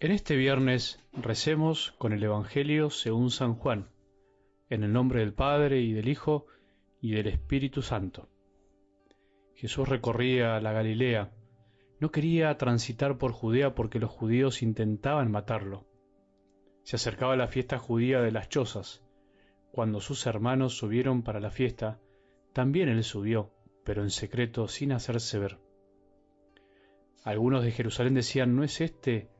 En este viernes recemos con el Evangelio según San Juan, en el nombre del Padre y del Hijo y del Espíritu Santo. Jesús recorría la Galilea, no quería transitar por Judea porque los judíos intentaban matarlo. Se acercaba la fiesta judía de las chozas. Cuando sus hermanos subieron para la fiesta, también él subió, pero en secreto sin hacerse ver. Algunos de Jerusalén decían, ¿no es este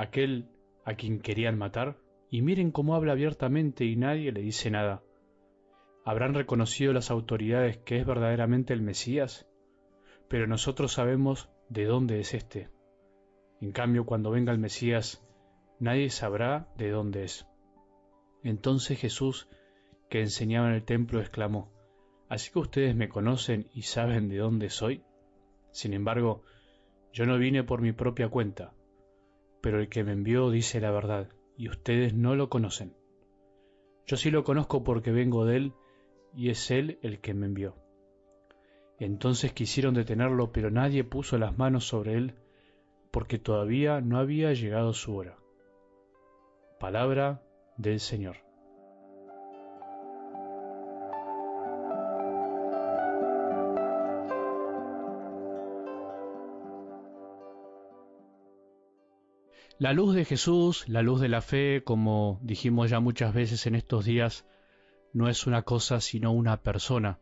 aquel a quien querían matar? Y miren cómo habla abiertamente y nadie le dice nada. ¿Habrán reconocido las autoridades que es verdaderamente el Mesías? Pero nosotros sabemos de dónde es éste. En cambio, cuando venga el Mesías, nadie sabrá de dónde es. Entonces Jesús, que enseñaba en el templo, exclamó, ¿Así que ustedes me conocen y saben de dónde soy? Sin embargo, yo no vine por mi propia cuenta, pero el que me envió dice la verdad, y ustedes no lo conocen. Yo sí lo conozco porque vengo de él, y es él el que me envió. Entonces quisieron detenerlo, pero nadie puso las manos sobre él, porque todavía no había llegado su hora. Palabra del Señor. La luz de Jesús, la luz de la fe, como dijimos ya muchas veces en estos días, no es una cosa sino una persona,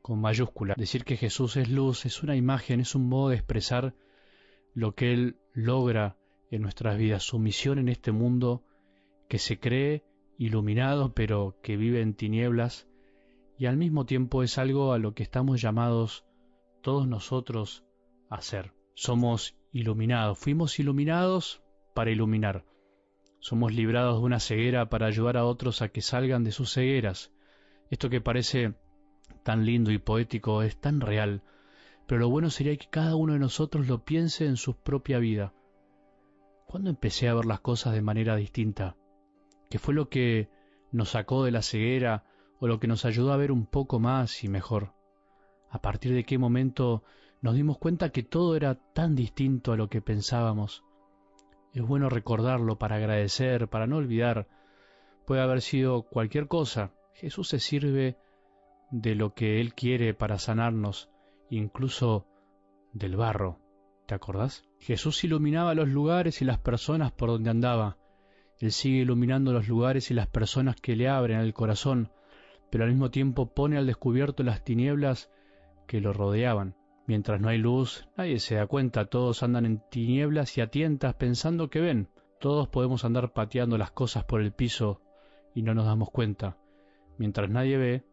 con mayúscula. Decir que Jesús es luz es una imagen, es un modo de expresar lo que Él logra en nuestras vidas, su misión en este mundo que se cree iluminado pero que vive en tinieblas y al mismo tiempo es algo a lo que estamos llamados todos nosotros a ser. Somos iluminados, fuimos iluminados para iluminar. Somos librados de una ceguera para ayudar a otros a que salgan de sus cegueras. Esto que parece tan lindo y poético es tan real, pero lo bueno sería que cada uno de nosotros lo piense en su propia vida. ¿Cuándo empecé a ver las cosas de manera distinta? ¿Qué fue lo que nos sacó de la ceguera o lo que nos ayudó a ver un poco más y mejor? ¿A partir de qué momento nos dimos cuenta que todo era tan distinto a lo que pensábamos? Es bueno recordarlo para agradecer, para no olvidar. Puede haber sido cualquier cosa. Jesús se sirve de lo que Él quiere para sanarnos, incluso del barro. ¿Te acordás? Jesús iluminaba los lugares y las personas por donde andaba. Él sigue iluminando los lugares y las personas que le abren el corazón, pero al mismo tiempo pone al descubierto las tinieblas que lo rodeaban. Mientras no hay luz, nadie se da cuenta, todos andan en tinieblas y a tientas pensando que ven. Todos podemos andar pateando las cosas por el piso y no nos damos cuenta. Mientras nadie ve,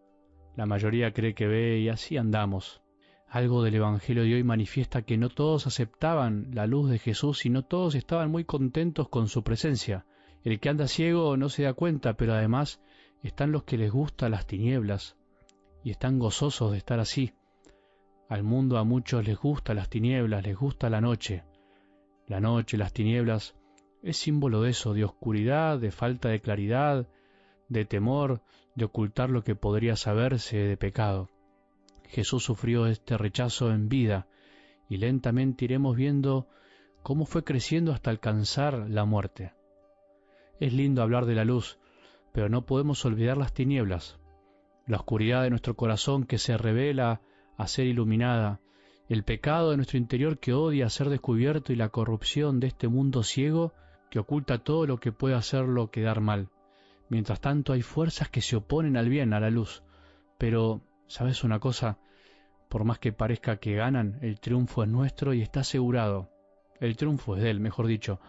la mayoría cree que ve y así andamos. Algo del Evangelio de hoy manifiesta que no todos aceptaban la luz de Jesús y no todos estaban muy contentos con su presencia. El que anda ciego no se da cuenta, pero además están los que les gustan las tinieblas y están gozosos de estar así. Al mundo a muchos les gusta las tinieblas, les gusta la noche. La noche, las tinieblas, es símbolo de eso, de oscuridad, de falta de claridad, de temor, de ocultar lo que podría saberse de pecado. Jesús sufrió este rechazo en vida y lentamente iremos viendo cómo fue creciendo hasta alcanzar la muerte. Es lindo hablar de la luz, pero no podemos olvidar las tinieblas, la oscuridad de nuestro corazón que se revela a ser iluminada, el pecado de nuestro interior que odia ser descubierto y la corrupción de este mundo ciego que oculta todo lo que puede hacerlo quedar mal. Mientras tanto hay fuerzas que se oponen al bien, a la luz. Pero, ¿sabes una cosa? Por más que parezca que ganan, el triunfo es nuestro y está asegurado. El triunfo es de él, mejor dicho.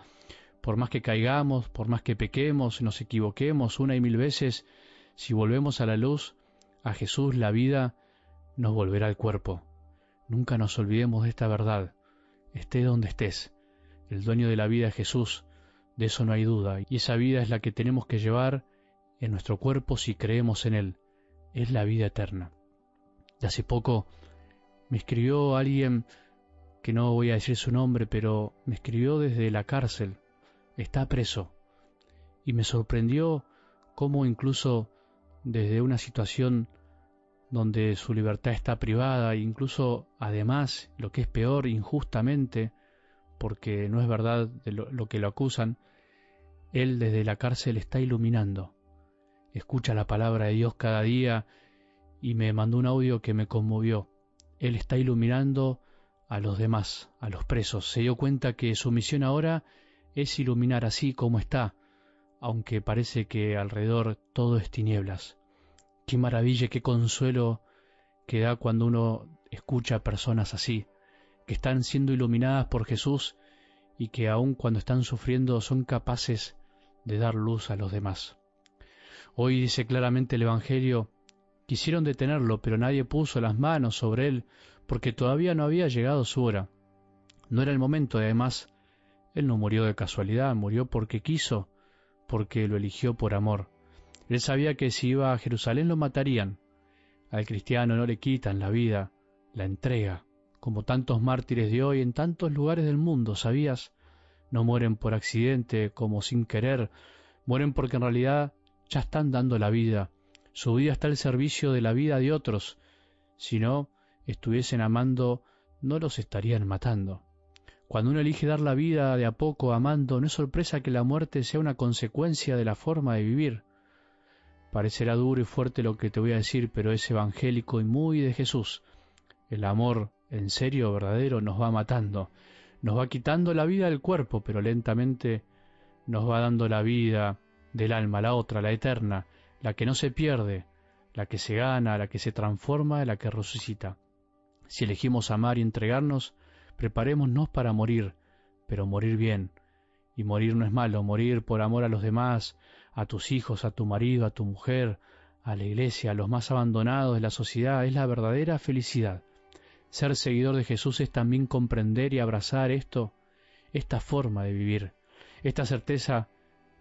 Por más que caigamos, por más que pequemos, nos equivoquemos una y mil veces, si volvemos a la luz, a Jesús la vida nos volverá al cuerpo. Nunca nos olvidemos de esta verdad. Esté donde estés. El dueño de la vida es Jesús, de eso no hay duda, y esa vida es la que tenemos que llevar en nuestro cuerpo si creemos en Él. Es la vida eterna. De hace poco me escribió alguien que no voy a decir su nombre, pero me escribió desde la cárcel. Está preso. Y me sorprendió cómo incluso desde una situación donde su libertad está privada e incluso además, lo que es peor, injustamente, porque no es verdad lo, que lo acusan, él desde la cárcel está iluminando. Escucha la palabra de Dios cada día y me mandó un audio que me conmovió. Él está iluminando a los demás, a los presos. Se dio cuenta que su misión ahora es iluminar así como está, aunque parece que alrededor todo es tinieblas. Qué maravilla, qué consuelo que da cuando uno escucha a personas así, que están siendo iluminadas por Jesús y que aun cuando están sufriendo son capaces de dar luz a los demás. Hoy dice claramente el Evangelio, quisieron detenerlo, pero nadie puso las manos sobre él porque todavía no había llegado su hora. No era el momento y además él no murió de casualidad, murió porque quiso, porque lo eligió por amor. Él sabía que si iba a Jerusalén lo matarían. Al cristiano no le quitan la vida, la entrega, como tantos mártires de hoy en tantos lugares del mundo, ¿sabías? No mueren por accidente, como sin querer, mueren porque en realidad ya están dando la vida. Su vida está al servicio de la vida de otros. Si no estuviesen amando, no los estarían matando. Cuando uno elige dar la vida de a poco amando, no es sorpresa que la muerte sea una consecuencia de la forma de vivir. Parecerá duro y fuerte lo que te voy a decir, pero es evangélico y muy de Jesús. El amor, en serio, verdadero, nos va matando, nos va quitando la vida del cuerpo, pero lentamente nos va dando la vida del alma, la otra, la eterna, la que no se pierde, la que se gana, la que se transforma, la que resucita. Si elegimos amar y entregarnos, preparémonos para morir, pero morir bien. Y morir no es malo, morir por amor a los demás, a tus hijos, a tu marido, a tu mujer, a la iglesia, a los más abandonados de la sociedad, es la verdadera felicidad. Ser seguidor de Jesús es también comprender y abrazar esto, esta forma de vivir, esta certeza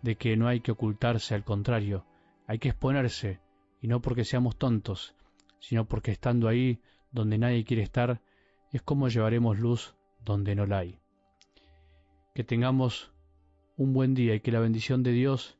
de que no hay que ocultarse, al contrario, hay que exponerse, y no porque seamos tontos, sino porque estando ahí donde nadie quiere estar, es como llevaremos luz donde no la hay. Que tengamos un buen día y que la bendición de Dios,